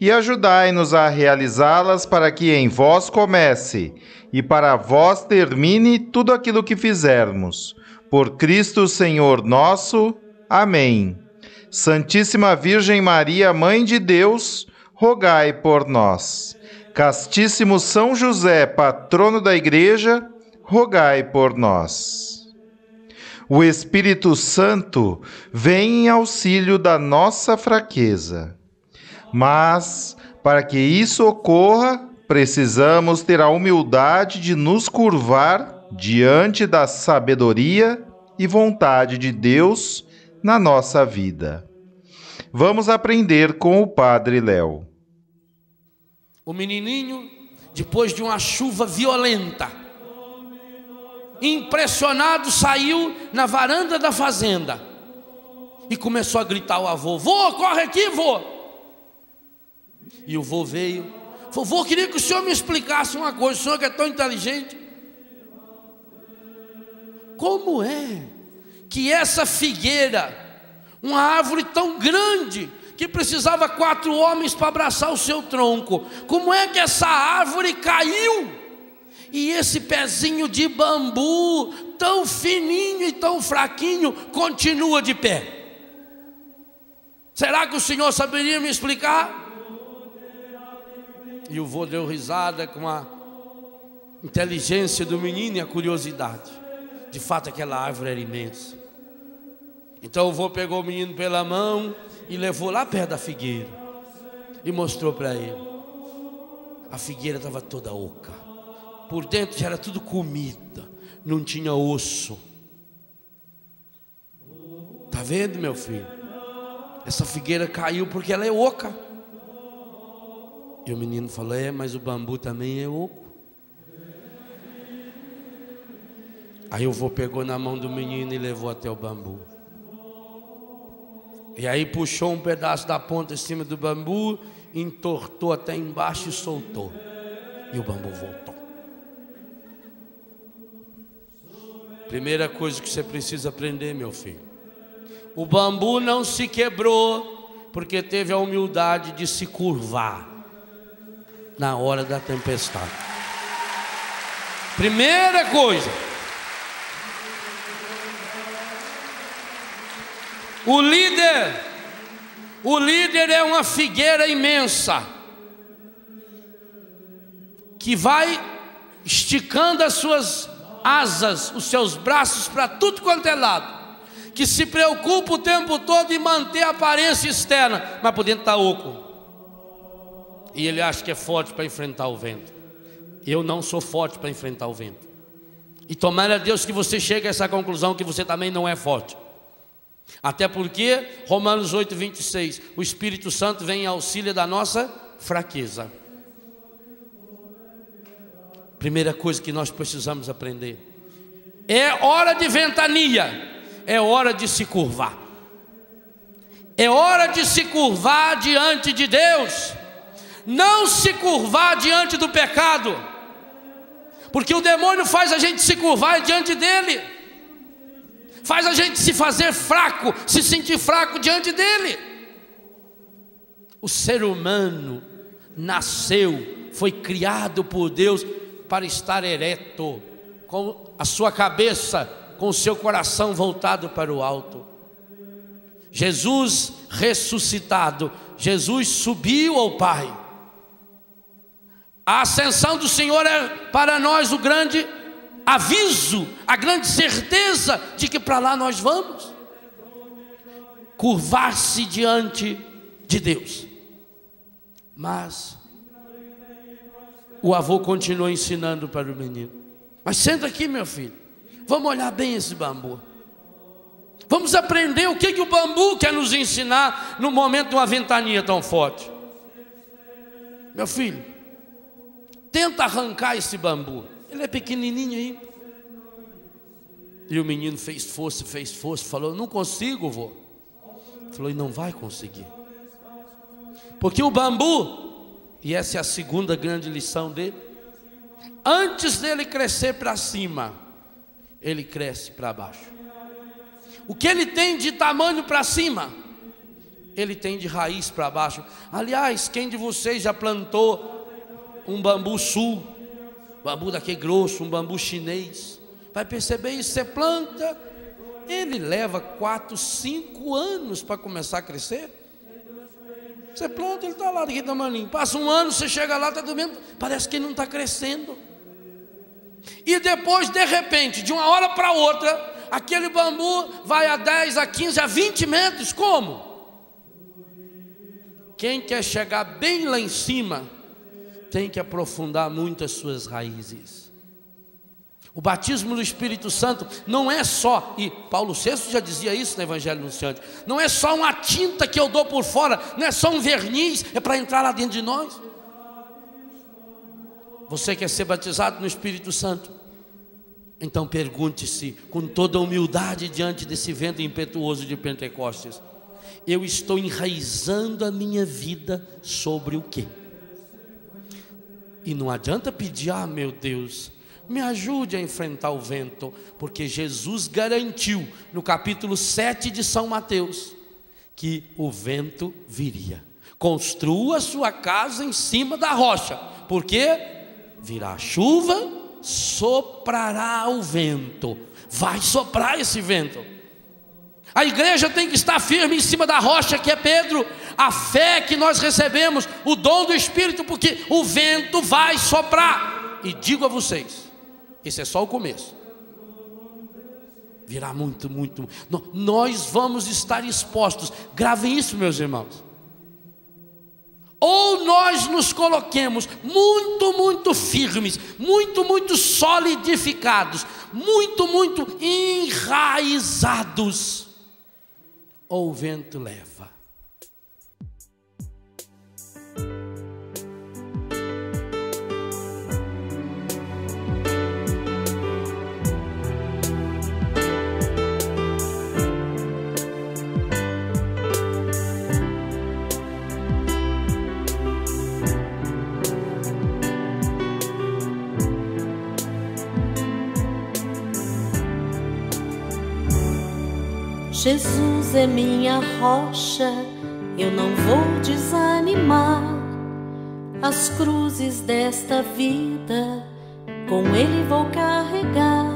e ajudai-nos a realizá-las para que em vós comece e para vós termine tudo aquilo que fizermos. Por Cristo Senhor nosso. Amém. Santíssima Virgem Maria, Mãe de Deus, rogai por nós. Castíssimo São José, patrono da Igreja, rogai por nós. O Espírito Santo vem em auxílio da nossa fraqueza. Mas, para que isso ocorra, precisamos ter a humildade de nos curvar diante da sabedoria e vontade de Deus na nossa vida. Vamos aprender com o Padre Léo. O menininho, depois de uma chuva violenta, impressionado, saiu na varanda da fazenda e começou a gritar ao avô: Vô, corre aqui, vô! E o vô veio Vovô, queria que o senhor me explicasse uma coisa, o senhor que é tão inteligente. Como é que essa figueira, uma árvore tão grande, que precisava quatro homens para abraçar o seu tronco, como é que essa árvore caiu? E esse pezinho de bambu, tão fininho e tão fraquinho, continua de pé. Será que o senhor saberia me explicar? E o vô deu risada com a inteligência do menino e a curiosidade. De fato, aquela árvore era imensa. Então o vô pegou o menino pela mão e levou lá perto da figueira. E mostrou para ele. A figueira estava toda oca. Por dentro já era tudo comida. Não tinha osso. Tá vendo, meu filho? Essa figueira caiu porque ela é oca. E o menino falou: É, mas o bambu também é oco. Aí o vô pegou na mão do menino e levou até o bambu. E aí puxou um pedaço da ponta em cima do bambu, entortou até embaixo e soltou. E o bambu voltou. Primeira coisa que você precisa aprender, meu filho. O bambu não se quebrou porque teve a humildade de se curvar na hora da tempestade. Primeira coisa. O líder, o líder é uma figueira imensa que vai esticando as suas asas, os seus braços para tudo quanto é lado, que se preocupa o tempo todo em manter a aparência externa, mas por dentro está oco e ele acha que é forte para enfrentar o vento. Eu não sou forte para enfrentar o vento. E tomara Deus que você chegue a essa conclusão que você também não é forte. Até porque, Romanos 8, 26, o Espírito Santo vem em auxílio da nossa fraqueza. Primeira coisa que nós precisamos aprender: é hora de ventania, é hora de se curvar, é hora de se curvar diante de Deus não se curvar diante do pecado, porque o demônio faz a gente se curvar diante dele, faz a gente se fazer fraco, se sentir fraco diante dele. O ser humano nasceu, foi criado por Deus para estar ereto, com a sua cabeça, com o seu coração voltado para o alto. Jesus ressuscitado, Jesus subiu ao Pai. A ascensão do Senhor é para nós o grande aviso, a grande certeza de que para lá nós vamos. Curvar-se diante de Deus. Mas o avô continuou ensinando para o menino. Mas senta aqui, meu filho. Vamos olhar bem esse bambu. Vamos aprender o que, que o bambu quer nos ensinar no momento de uma ventania tão forte. Meu filho, tenta arrancar esse bambu. Ele é pequenininho aí. E o menino fez força, fez força, falou: Não consigo, vô. Falou: E não vai conseguir. Porque o bambu, e essa é a segunda grande lição dele, antes dele crescer para cima, ele cresce para baixo. O que ele tem de tamanho para cima, ele tem de raiz para baixo. Aliás, quem de vocês já plantou um bambu sul, bambu daquele grosso, um bambu chinês? Vai perceber isso, você planta, ele leva quatro, cinco anos para começar a crescer. Você planta, ele está lá daquele tamanho. Passa um ano, você chega lá, está do mesmo. Parece que ele não está crescendo. E depois, de repente, de uma hora para outra, aquele bambu vai a 10, a 15, a 20 metros. Como? Quem quer chegar bem lá em cima, tem que aprofundar muito as suas raízes. O batismo do Espírito Santo não é só, e Paulo VI já dizia isso no Evangelho Anunciante, não é só uma tinta que eu dou por fora, não é só um verniz, é para entrar lá dentro de nós. Você quer ser batizado no Espírito Santo? Então pergunte-se com toda humildade diante desse vento impetuoso de Pentecostes: eu estou enraizando a minha vida sobre o quê? E não adianta pedir, ah, meu Deus, me ajude a enfrentar o vento, porque Jesus garantiu no capítulo 7 de São Mateus que o vento viria. Construa sua casa em cima da rocha, porque virá chuva soprará o vento. Vai soprar esse vento. A igreja tem que estar firme em cima da rocha que é Pedro, a fé que nós recebemos, o dom do Espírito, porque o vento vai soprar. E digo a vocês, esse é só o começo. Virá muito, muito. Nós vamos estar expostos. Gravem isso, meus irmãos ou nós nos coloquemos muito, muito firmes, muito, muito solidificados, muito, muito enraizados, ou o vento leva. Jesus é minha rocha, eu não vou desanimar. As cruzes desta vida com Ele vou carregar.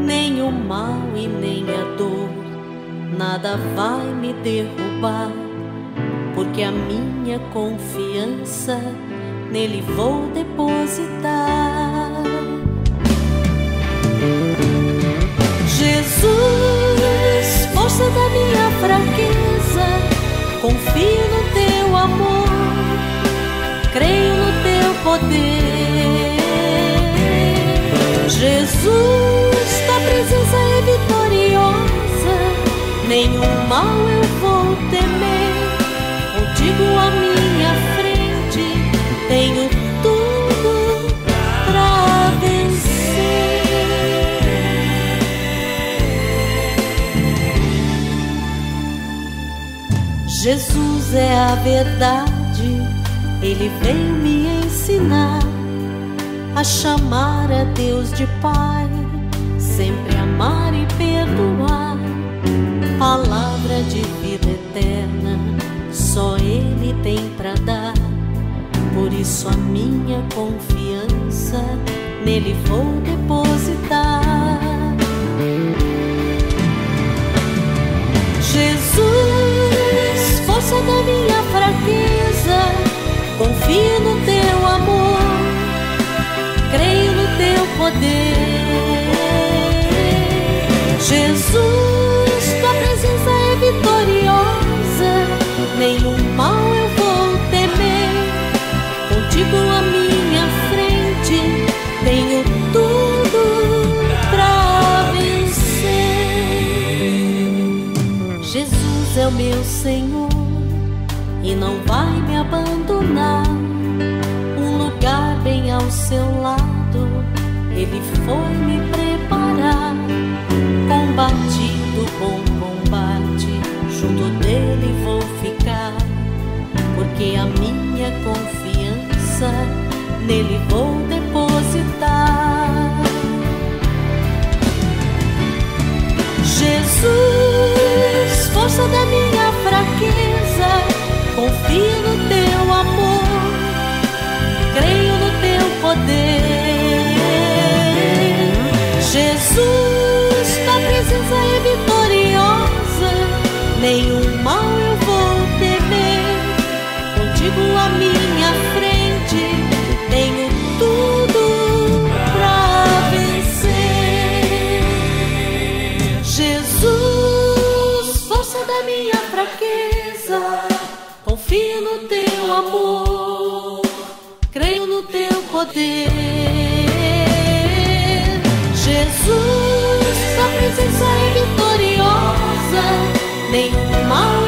Nem o mal e nem a dor, nada vai me derrubar, porque a minha confiança nele vou depositar. Confio no teu amor, creio no teu poder. Jesus, tua presença é vitoriosa, nenhum mal eu vou Jesus é a verdade, Ele veio me ensinar a chamar a Deus de Pai, sempre amar e perdoar. Palavra de vida eterna, só Ele tem para dar. Por isso a minha confiança nele vou depositar. força confio no teu amor, creio no teu poder. Jesus, tua presença é vitoriosa, nenhum mal eu vou temer. Contigo à minha frente, tenho tudo pra vencer. Jesus é o meu Senhor e não vai me abandonar. Seu lado, Ele foi me preparar. Combatido bom combate, junto dele vou ficar, porque a minha confiança nele vou poder. Jesus, tua presença é vitoriosa, nenhum mal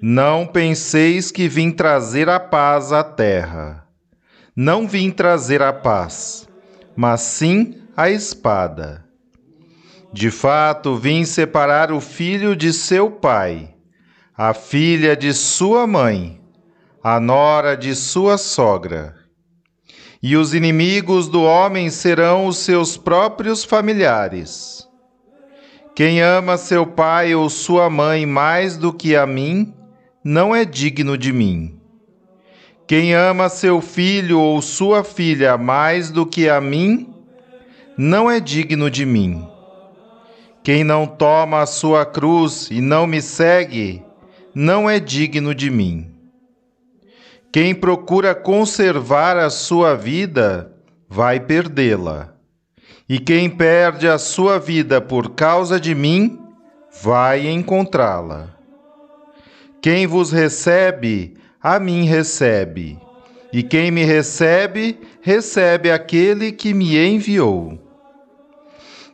Não penseis que vim trazer a paz à terra. Não vim trazer a paz, mas sim a espada. De fato, vim separar o filho de seu pai, a filha de sua mãe, a nora de sua sogra. E os inimigos do homem serão os seus próprios familiares. Quem ama seu pai ou sua mãe mais do que a mim, não é digno de mim. Quem ama seu filho ou sua filha mais do que a mim, não é digno de mim. Quem não toma a sua cruz e não me segue, não é digno de mim. Quem procura conservar a sua vida, vai perdê-la. E quem perde a sua vida por causa de mim, vai encontrá-la. Quem vos recebe, a mim recebe. E quem me recebe, recebe aquele que me enviou.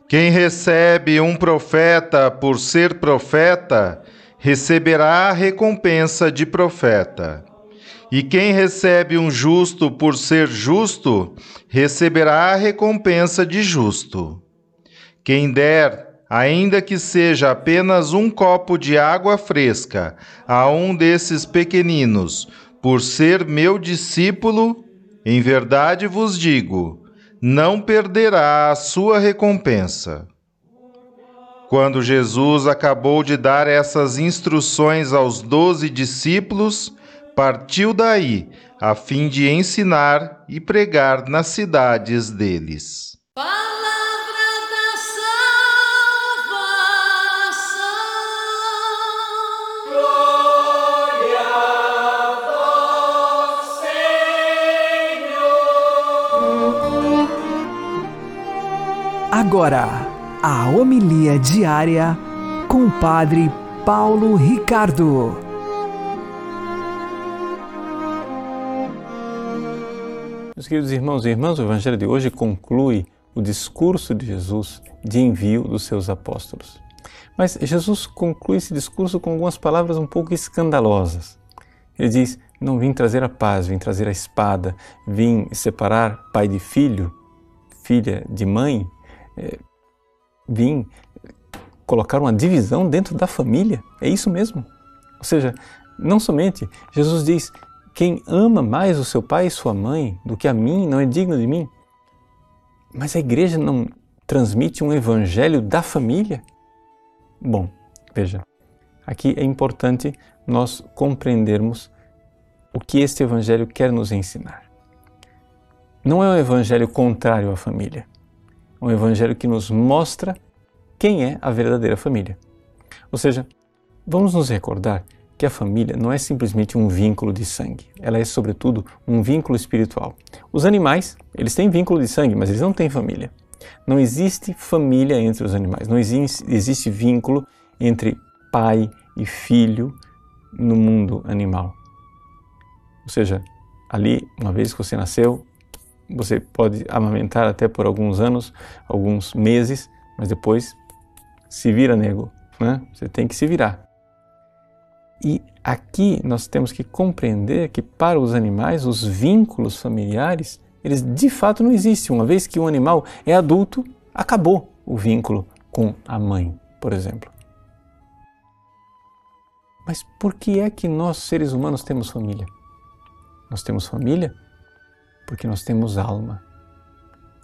Quem recebe um profeta por ser profeta, receberá a recompensa de profeta. E quem recebe um justo por ser justo, receberá a recompensa de justo. Quem der, ainda que seja apenas um copo de água fresca, a um desses pequeninos, por ser meu discípulo, em verdade vos digo, não perderá a sua recompensa. Quando Jesus acabou de dar essas instruções aos doze discípulos, partiu daí, a fim de ensinar e pregar nas cidades deles. Agora, a homilia diária com o Padre Paulo Ricardo. Meus queridos irmãos e irmãs, o Evangelho de hoje conclui o discurso de Jesus de envio dos seus apóstolos. Mas Jesus conclui esse discurso com algumas palavras um pouco escandalosas. Ele diz: Não vim trazer a paz, vim trazer a espada, vim separar pai de filho, filha de mãe, é, vir colocar uma divisão dentro da família. É isso mesmo. Ou seja, não somente Jesus diz: quem ama mais o seu pai e sua mãe do que a mim não é digno de mim. Mas a igreja não transmite um evangelho da família? Bom, veja, aqui é importante nós compreendermos o que este evangelho quer nos ensinar. Não é um evangelho contrário à família. Um evangelho que nos mostra quem é a verdadeira família. Ou seja, vamos nos recordar que a família não é simplesmente um vínculo de sangue, ela é sobretudo um vínculo espiritual. Os animais, eles têm vínculo de sangue, mas eles não têm família. Não existe família entre os animais, não existe vínculo entre pai e filho no mundo animal. Ou seja, ali, uma vez que você nasceu, você pode amamentar até por alguns anos, alguns meses, mas depois se vira, nego. Né? Você tem que se virar. E aqui nós temos que compreender que para os animais os vínculos familiares, eles de fato não existem. Uma vez que o animal é adulto, acabou o vínculo com a mãe, por exemplo. Mas por que é que nós, seres humanos, temos família? Nós temos família porque nós temos alma.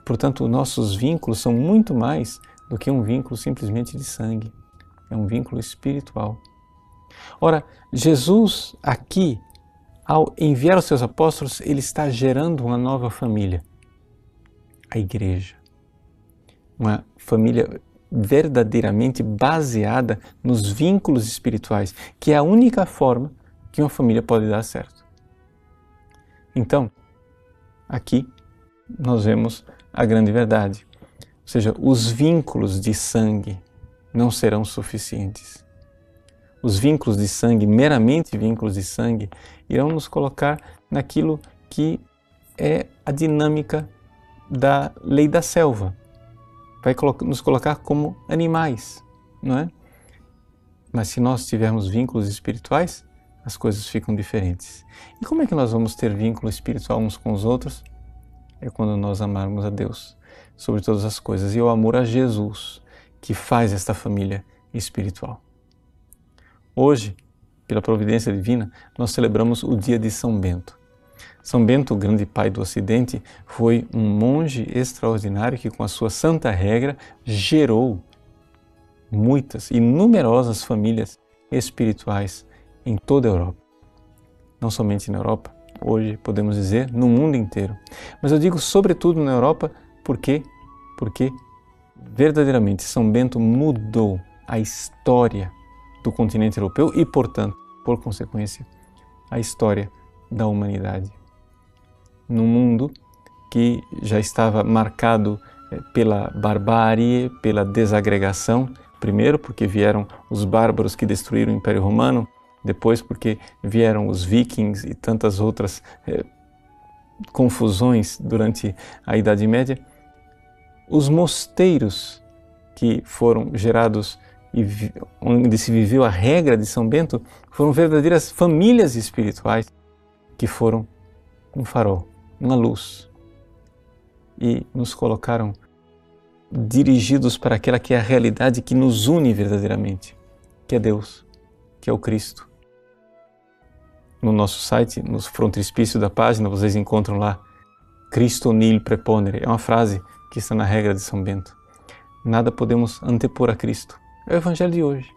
Portanto, nossos vínculos são muito mais do que um vínculo simplesmente de sangue. É um vínculo espiritual. Ora, Jesus aqui, ao enviar os seus apóstolos, ele está gerando uma nova família, a igreja. Uma família verdadeiramente baseada nos vínculos espirituais, que é a única forma que uma família pode dar certo. Então, aqui nós vemos a grande verdade. Ou seja, os vínculos de sangue não serão suficientes os vínculos de sangue, meramente vínculos de sangue, irão nos colocar naquilo que é a dinâmica da lei da selva. Vai nos colocar como animais, não é? Mas se nós tivermos vínculos espirituais, as coisas ficam diferentes. E como é que nós vamos ter vínculo espiritual uns com os outros? É quando nós amarmos a Deus sobre todas as coisas e o amor a Jesus que faz esta família espiritual. Hoje, pela providência divina, nós celebramos o dia de São Bento. São Bento, o grande pai do Ocidente, foi um monge extraordinário que, com a sua santa regra, gerou muitas e numerosas famílias espirituais em toda a Europa. Não somente na Europa, hoje podemos dizer no mundo inteiro. Mas eu digo sobretudo na Europa porque porque verdadeiramente São Bento mudou a história do continente europeu e, portanto, por consequência, a história da humanidade. Num mundo que já estava marcado eh, pela barbárie, pela desagregação, primeiro porque vieram os bárbaros que destruíram o Império Romano, depois porque vieram os vikings e tantas outras eh, confusões durante a Idade Média, os mosteiros que foram gerados e onde se viveu a regra de São Bento foram verdadeiras famílias espirituais que foram um farol, uma luz e nos colocaram dirigidos para aquela que é a realidade que nos une verdadeiramente, que é Deus, que é o Cristo. No nosso site, no frontispício da página, vocês encontram lá Cristo nil preponere. É uma frase que está na regra de São Bento. Nada podemos antepor a Cristo. É o Evangelho de hoje.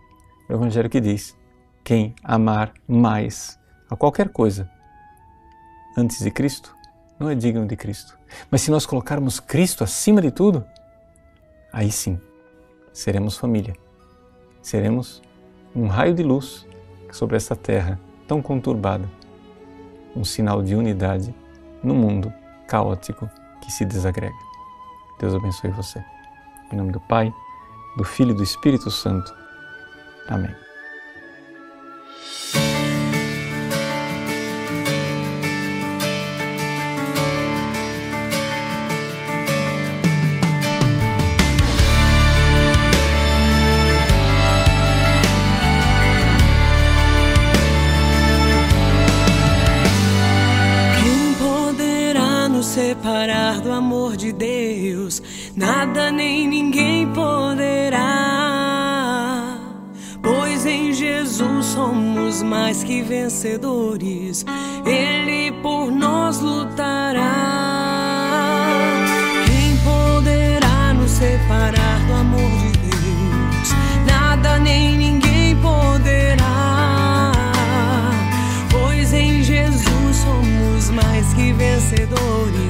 É o Evangelho que diz: quem amar mais a qualquer coisa antes de Cristo não é digno de Cristo. Mas se nós colocarmos Cristo acima de tudo, aí sim seremos família. Seremos um raio de luz sobre essa terra tão conturbada, um sinal de unidade no mundo caótico que se desagrega. Deus abençoe você. Em nome do Pai do Filho e do Espírito Santo. Amém. Separar do amor de Deus nada nem ninguém poderá. Pois em Jesus somos mais que vencedores, Ele por nós lutará. Quem poderá nos separar do amor de Deus? Nada nem ninguém poderá. Pois em Jesus somos mais que vencedores,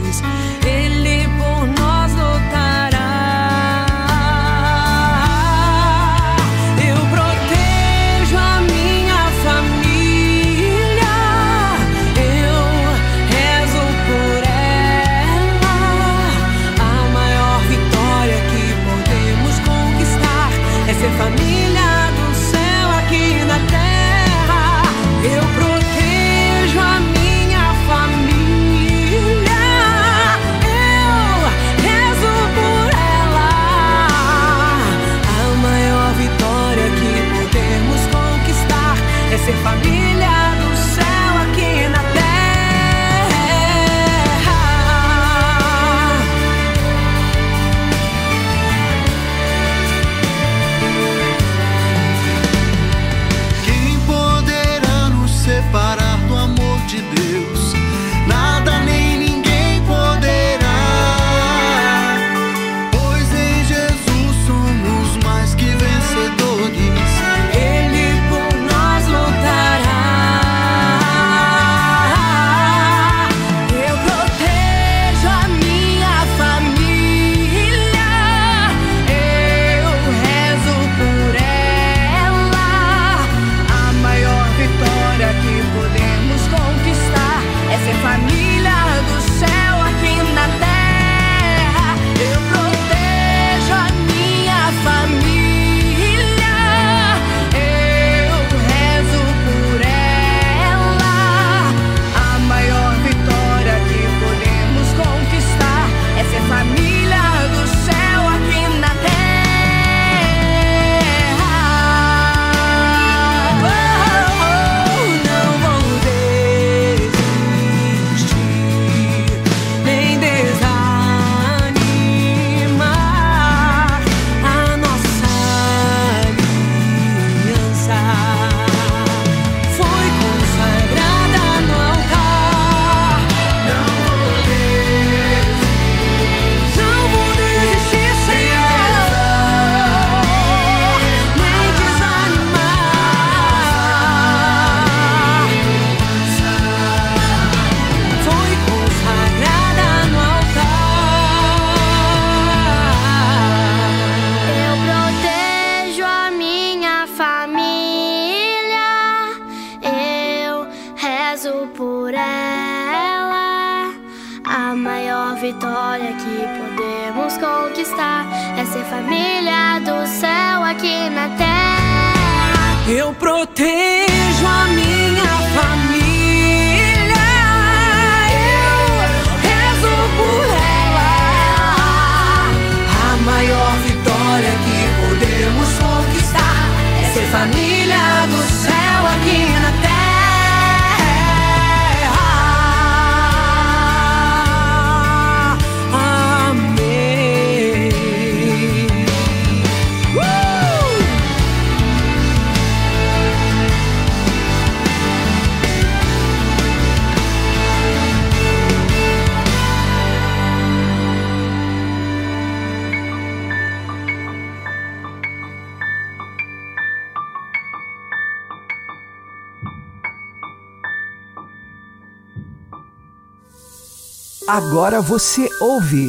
Agora você ouve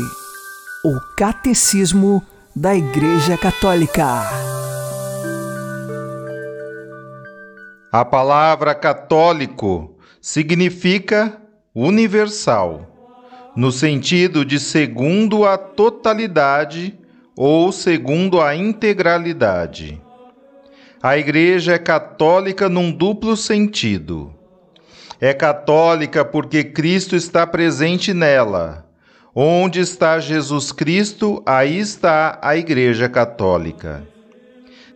o Catecismo da Igreja Católica. A palavra católico significa universal, no sentido de segundo a totalidade ou segundo a integralidade. A Igreja é católica num duplo sentido. É católica porque Cristo está presente nela. Onde está Jesus Cristo, aí está a Igreja Católica.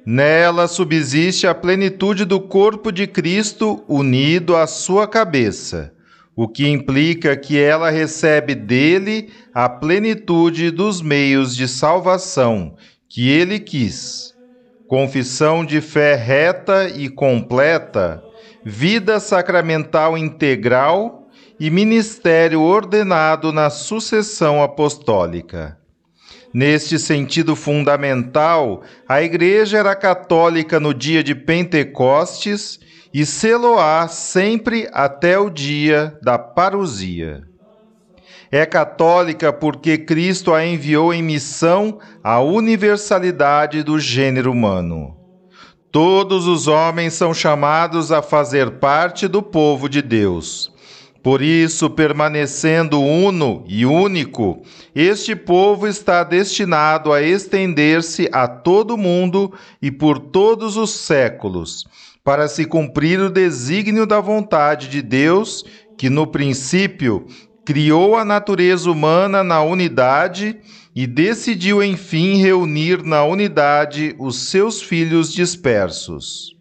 Nela subsiste a plenitude do corpo de Cristo unido à sua cabeça, o que implica que ela recebe dele a plenitude dos meios de salvação que ele quis. Confissão de fé reta e completa, vida sacramental integral e ministério ordenado na sucessão apostólica. Neste sentido fundamental, a Igreja era católica no dia de Pentecostes e seloá sempre até o dia da parousia. É católica porque Cristo a enviou em missão à universalidade do gênero humano. Todos os homens são chamados a fazer parte do povo de Deus. Por isso, permanecendo uno e único, este povo está destinado a estender-se a todo mundo e por todos os séculos, para se cumprir o desígnio da vontade de Deus, que no princípio criou a natureza humana na unidade e decidiu enfim reunir na unidade os seus filhos dispersos.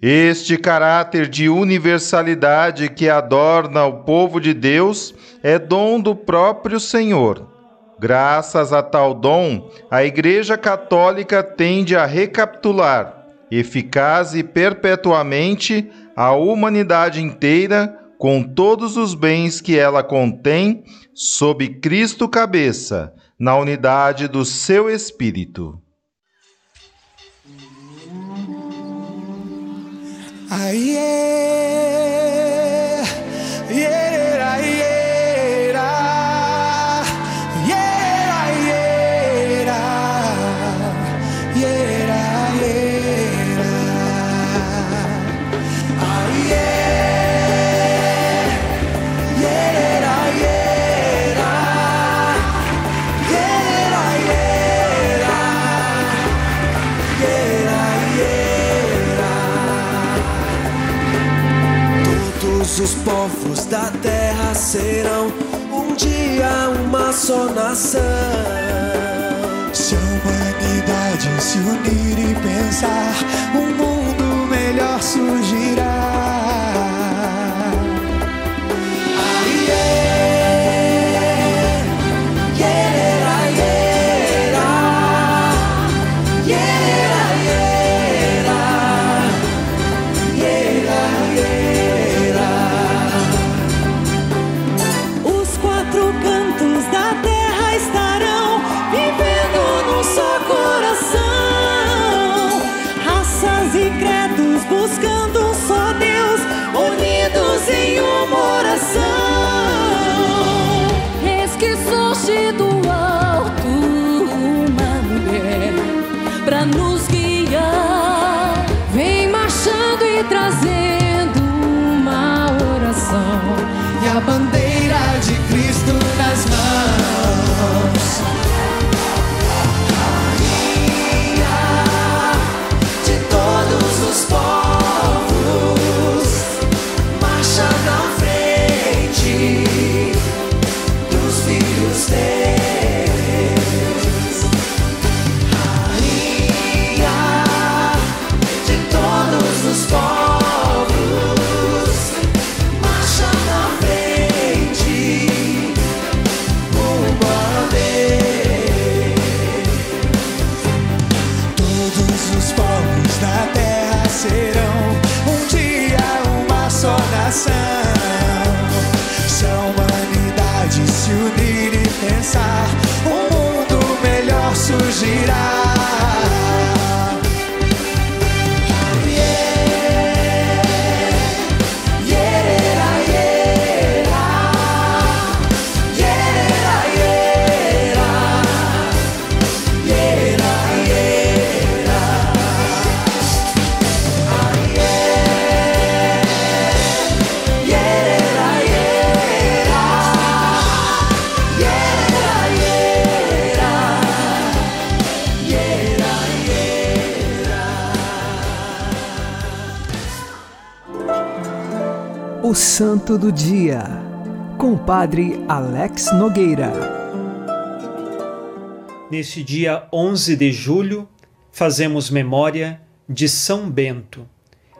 Este caráter de universalidade que adorna o povo de Deus é dom do próprio Senhor. Graças a tal dom, a Igreja Católica tende a recapitular, eficaz e perpetuamente, a humanidade inteira com todos os bens que ela contém, sob Cristo cabeça, na unidade do seu Espírito. Aie, Todos os povos da terra serão um dia uma só nação. Se a humanidade se unir e pensar, um mundo melhor surgirá. Santo do Dia, com o Padre Alex Nogueira. Neste dia 11 de julho, fazemos memória de São Bento,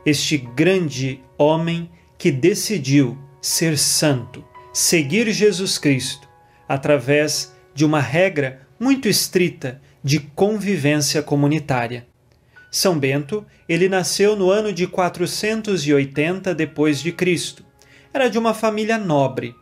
este grande homem que decidiu ser santo, seguir Jesus Cristo, através de uma regra muito estrita de convivência comunitária. São Bento, ele nasceu no ano de 480 depois de Cristo. Era de uma família nobre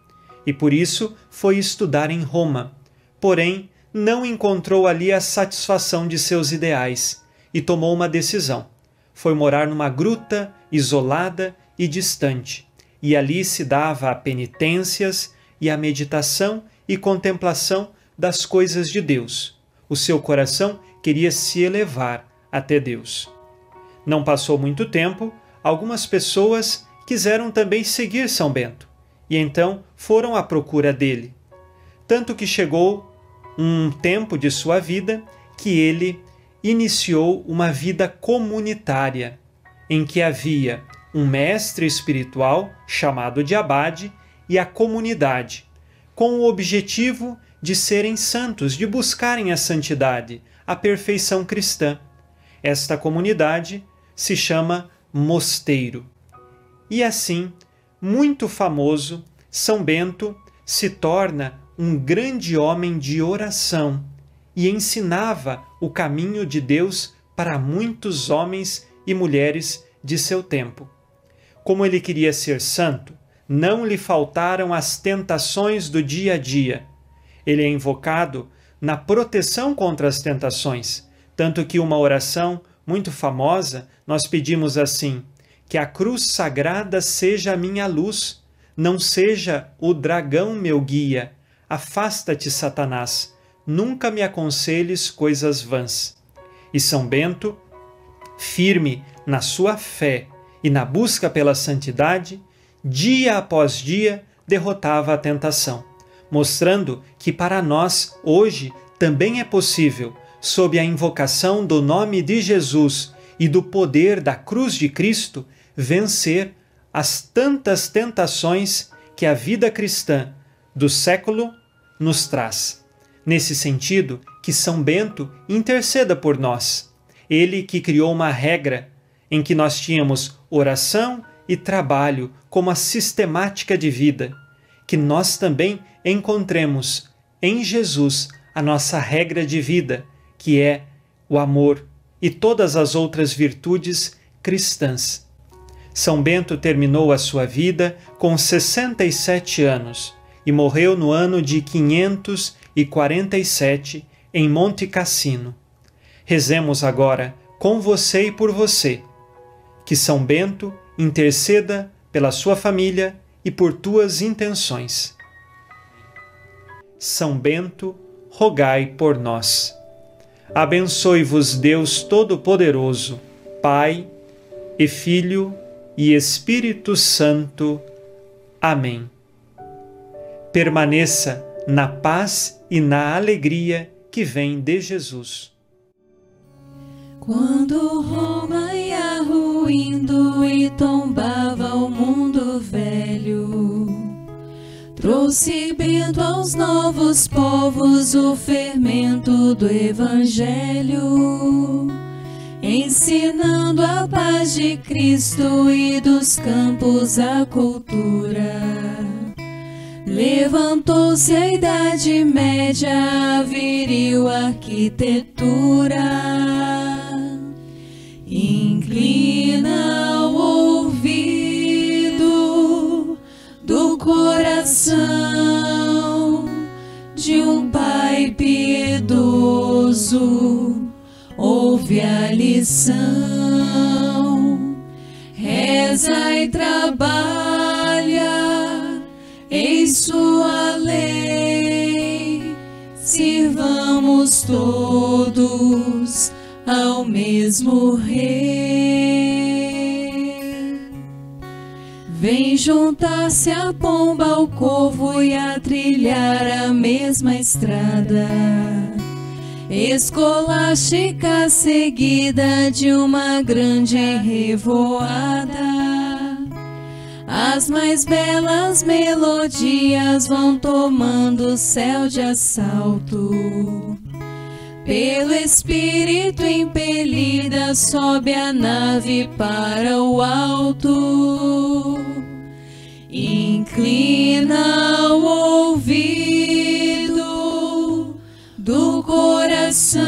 e por isso foi estudar em Roma. Porém, não encontrou ali a satisfação de seus ideais e tomou uma decisão. Foi morar numa gruta isolada e distante, e ali se dava a penitências e a meditação e contemplação das coisas de Deus. O seu coração queria se elevar até Deus. Não passou muito tempo, algumas pessoas quiseram também seguir São Bento e então foram à procura dele. Tanto que chegou um tempo de sua vida que ele iniciou uma vida comunitária, em que havia um mestre espiritual chamado de Abade e a comunidade, com o objetivo de serem santos, de buscarem a santidade, a perfeição cristã. Esta comunidade se chama mosteiro. E assim, muito famoso, São Bento se torna um grande homem de oração e ensinava o caminho de Deus para muitos homens e mulheres de seu tempo. Como ele queria ser santo, não lhe faltaram as tentações do dia a dia. Ele é invocado na proteção contra as tentações, tanto que uma oração muito famosa, nós pedimos assim: que a cruz sagrada seja a minha luz, não seja o dragão meu guia. Afasta-te, Satanás, nunca me aconselhes coisas vãs. E São Bento, firme na sua fé e na busca pela santidade, dia após dia derrotava a tentação, mostrando que para nós hoje também é possível sob a invocação do nome de Jesus e do poder da cruz de Cristo, vencer as tantas tentações que a vida cristã do século nos traz. Nesse sentido, que São Bento interceda por nós. Ele que criou uma regra em que nós tínhamos oração e trabalho como a sistemática de vida, que nós também encontremos em Jesus a nossa regra de vida que é o amor e todas as outras virtudes cristãs. São Bento terminou a sua vida com 67 anos e morreu no ano de 547 em Monte Cassino. Rezemos agora com você e por você. Que São Bento interceda pela sua família e por tuas intenções. São Bento, rogai por nós. Abençoe-vos Deus Todo-Poderoso, Pai e Filho e Espírito Santo. Amém. Permaneça na paz e na alegria que vem de Jesus. Quando Roma ia ruindo e tombava o mundo velho, Trouxe Bento aos novos povos o fermento do Evangelho, ensinando a paz de Cristo e dos campos a cultura. Levantou-se a Idade Média, a viril arquitetura. Inclina o ouvido do coração de um pai piedoso, ouve a lição, reza e trabalha em sua lei, sirvamos todos ao mesmo Rei. Vem juntar-se a pomba ao corvo e a trilhar a mesma estrada. Escolástica seguida de uma grande revoada. As mais belas melodias vão tomando o céu de assalto. Pelo Espírito impelida, sobe a nave para o alto. Inclina do coração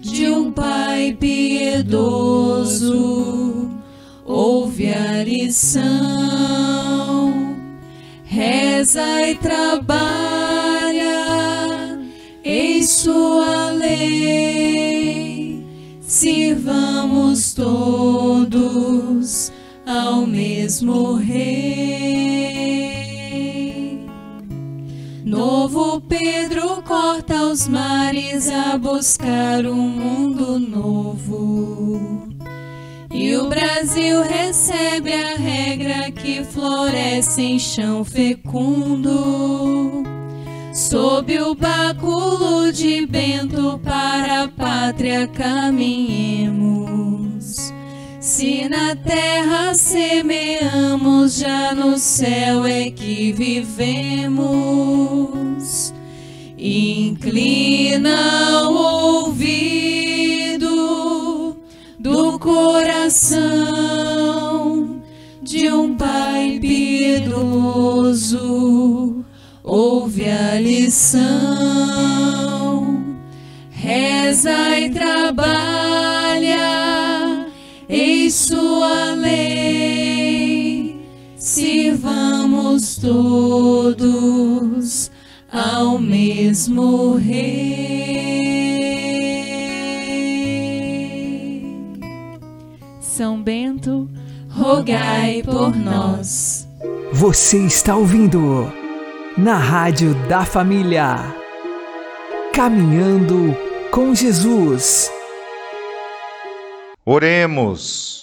de um pai piedoso, ouve a lição, reza e trabalha em sua lei, sirvamos todos ao mesmo rei. Novo Pedro corta os mares a buscar um mundo novo. E o Brasil recebe a regra que floresce em chão fecundo. Sob o báculo de Bento para a pátria caminhemos. Se na terra semeamos, já no céu é que vivemos. Inclina o ouvido do coração de um pai piedoso, ouve a lição, reza e trabalha sua lei. Sirvamos todos ao mesmo Rei. São Bento, rogai por nós. Você está ouvindo na Rádio da Família. Caminhando com Jesus. Oremos,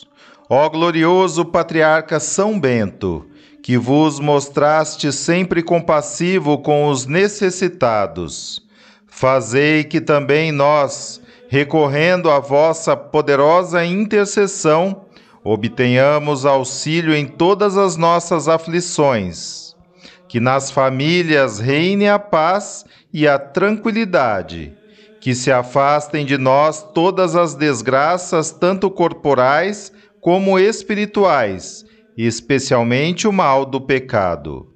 ó glorioso patriarca São Bento, que vos mostraste sempre compassivo com os necessitados. Fazei que também nós, recorrendo à vossa poderosa intercessão, obtenhamos auxílio em todas as nossas aflições. Que nas famílias reine a paz e a tranquilidade. Que se afastem de nós todas as desgraças, tanto corporais como espirituais, especialmente o mal do pecado.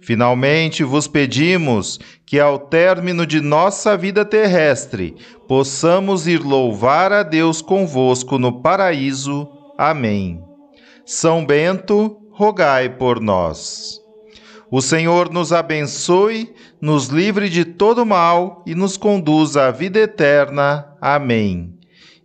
Finalmente vos pedimos que, ao término de nossa vida terrestre, possamos ir louvar a Deus convosco no paraíso. Amém. São Bento, rogai por nós. O Senhor nos abençoe, nos livre de todo mal e nos conduza à vida eterna. Amém.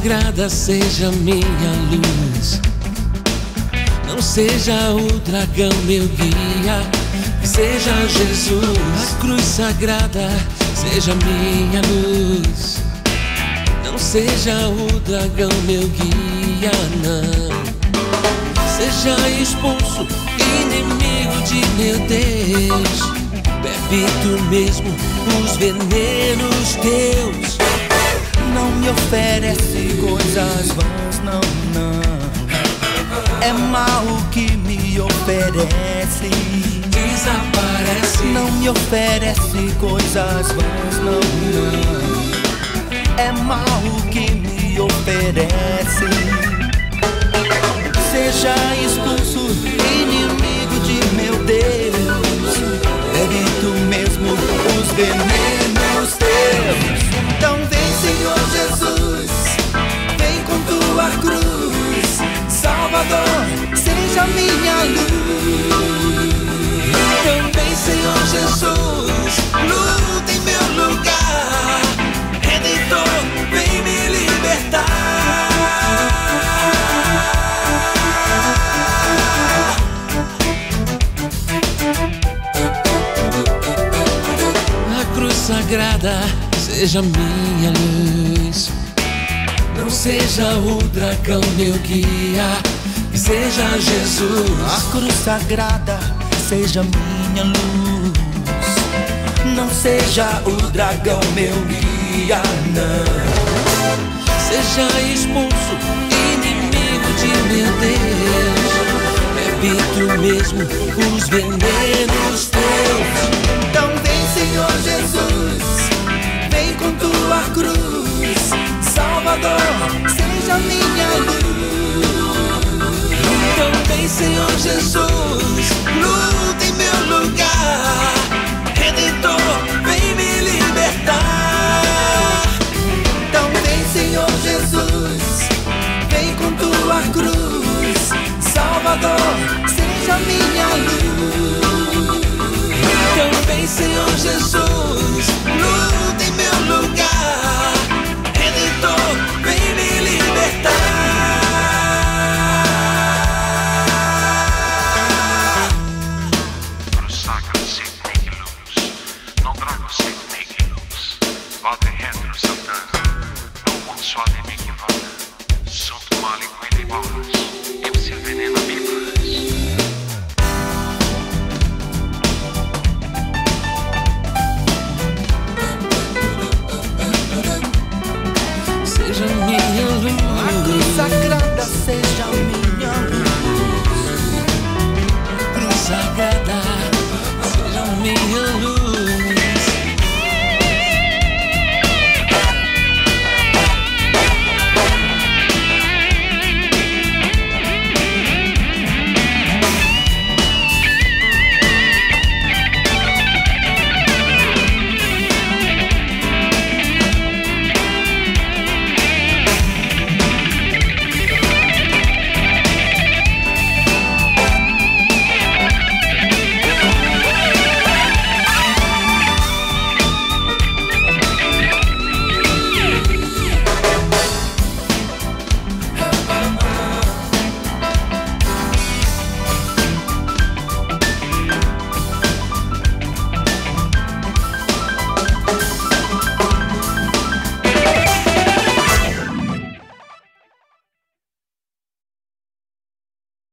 Sagrada seja minha luz. Não seja o dragão meu guia, seja Jesus. A cruz sagrada seja minha luz. Não seja o dragão meu guia, não. Seja expulso, inimigo de meu Deus. Bebe tu mesmo os venenos teus. Não me oferece coisas vãs, não, não. É mal o que me oferece. Desaparece. Não me oferece coisas vãs, não, não. É mal o que me oferece. Seja expulso, inimigo de meu Deus. Bebe tu mesmo os venenos teus. Então vem, Senhor Jesus, vem com tua cruz, Salvador, seja minha luz. Vem, Senhor Jesus, luta em meu lugar, Redentor, vem me libertar. Sagrada seja minha luz. Não seja o dragão meu guia, seja Jesus. A cruz sagrada seja minha luz. Não seja o dragão meu guia, não. Seja expulso, inimigo verdade, meu Deus. Evito mesmo os venenos teus. Então vem, Senhor Jesus, vem com tua cruz, Salvador, seja minha luz. Então vem, Senhor Jesus, luta em meu lugar. Redentor, vem me libertar. Então vem, Senhor Jesus, vem com tua cruz, Salvador, seja minha luz. Então vem, Senhor Jesus, luta Thank you Santo